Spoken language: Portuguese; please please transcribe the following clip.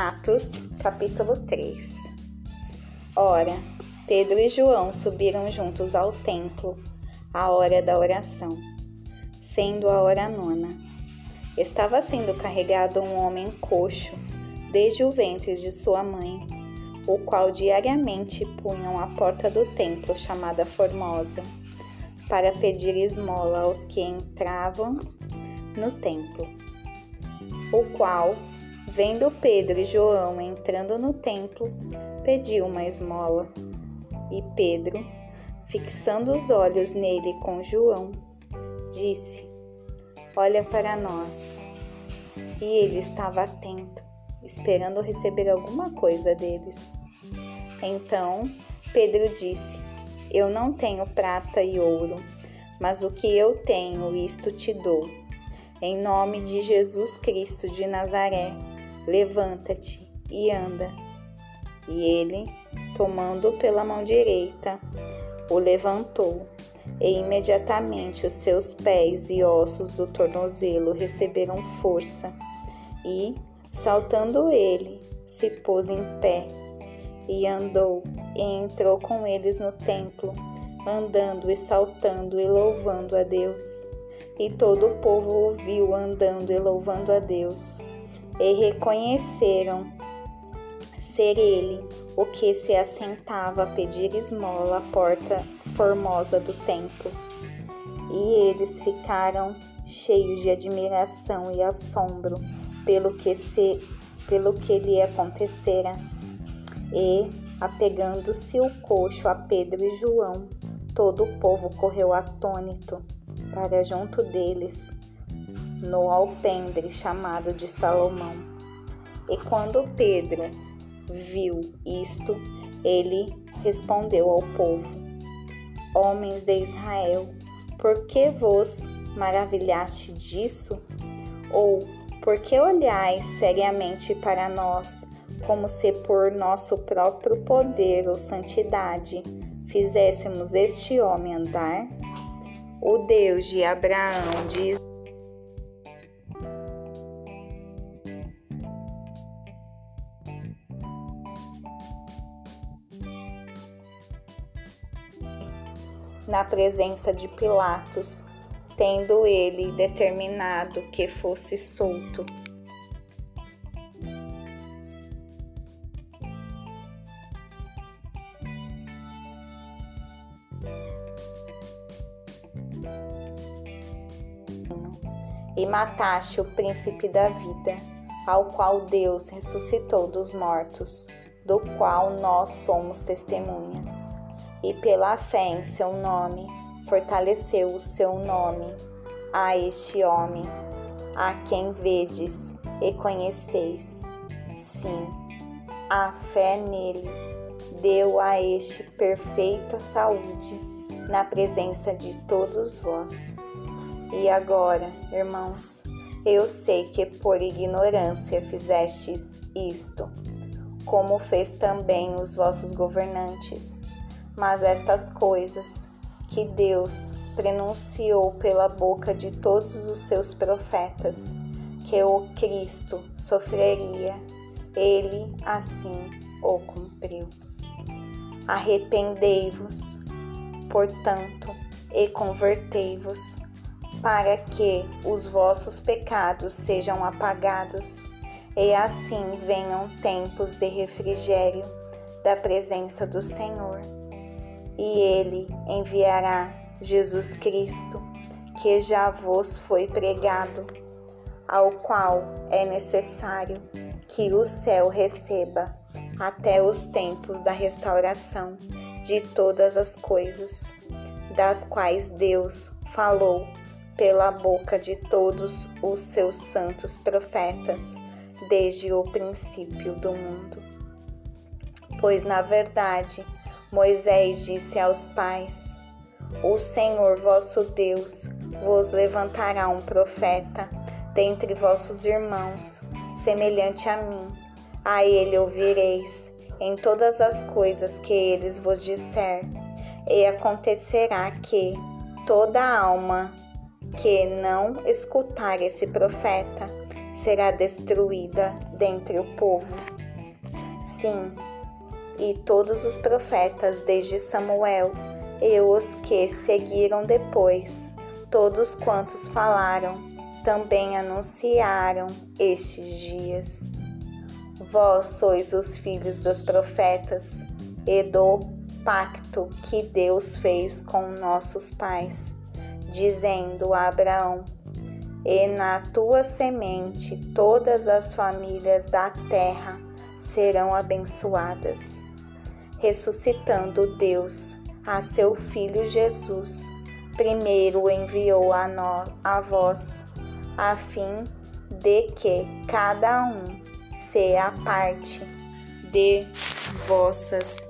Atos, capítulo 3 Ora, Pedro e João subiram juntos ao templo à hora da oração, sendo a hora nona. Estava sendo carregado um homem coxo desde o ventre de sua mãe, o qual diariamente punham à porta do templo chamada Formosa, para pedir esmola aos que entravam no templo, o qual Vendo Pedro e João entrando no templo, pediu uma esmola. E Pedro, fixando os olhos nele com João, disse: Olha para nós. E ele estava atento, esperando receber alguma coisa deles. Então Pedro disse: Eu não tenho prata e ouro, mas o que eu tenho, isto te dou. Em nome de Jesus Cristo de Nazaré Levanta-te e anda. E ele, tomando-o pela mão direita, o levantou, e imediatamente os seus pés e ossos do tornozelo receberam força, e, saltando ele, se pôs em pé, e andou, e entrou com eles no templo, andando e saltando e louvando a Deus. E todo o povo ouviu andando e louvando a Deus e reconheceram ser ele o que se assentava a pedir esmola à porta formosa do templo. E eles ficaram cheios de admiração e assombro pelo que se pelo que lhe acontecera. E, apegando-se o coxo a Pedro e João, todo o povo correu atônito para junto deles, no alpendre chamado de Salomão. E quando Pedro viu isto, ele respondeu ao povo: Homens de Israel, por que vos maravilhaste disso? Ou por que olhais seriamente para nós, como se por nosso próprio poder ou santidade fizéssemos este homem andar? O Deus de Abraão, de na presença de Pilatos, tendo ele determinado que fosse solto. E mataste o príncipe da vida, ao qual Deus ressuscitou dos mortos, do qual nós somos testemunhas e pela fé em seu nome, fortaleceu o seu nome a este homem, a quem vedes e conheceis. Sim, a fé nele deu a este perfeita saúde na presença de todos vós. E agora, irmãos, eu sei que por ignorância fizestes isto, como fez também os vossos governantes mas estas coisas que Deus prenunciou pela boca de todos os seus profetas, que o Cristo sofreria, ele assim o cumpriu. Arrependei-vos, portanto, e convertei-vos, para que os vossos pecados sejam apagados, e assim venham tempos de refrigério da presença do Senhor e ele enviará Jesus Cristo, que já vos foi pregado, ao qual é necessário que o céu receba até os tempos da restauração de todas as coisas, das quais Deus falou pela boca de todos os seus santos profetas desde o princípio do mundo. Pois, na verdade, Moisés disse aos pais: O Senhor vosso Deus vos levantará um profeta dentre vossos irmãos, semelhante a mim. A ele ouvireis em todas as coisas que eles vos disser. E acontecerá que toda alma que não escutar esse profeta será destruída dentre o povo. Sim, e todos os profetas, desde Samuel e os que seguiram depois, todos quantos falaram, também anunciaram estes dias. Vós sois os filhos dos profetas e do pacto que Deus fez com nossos pais, dizendo a Abraão: E na tua semente todas as famílias da terra serão abençoadas. Ressuscitando Deus a seu Filho Jesus, primeiro enviou a, nós, a vós, a fim de que cada um seja parte de vossas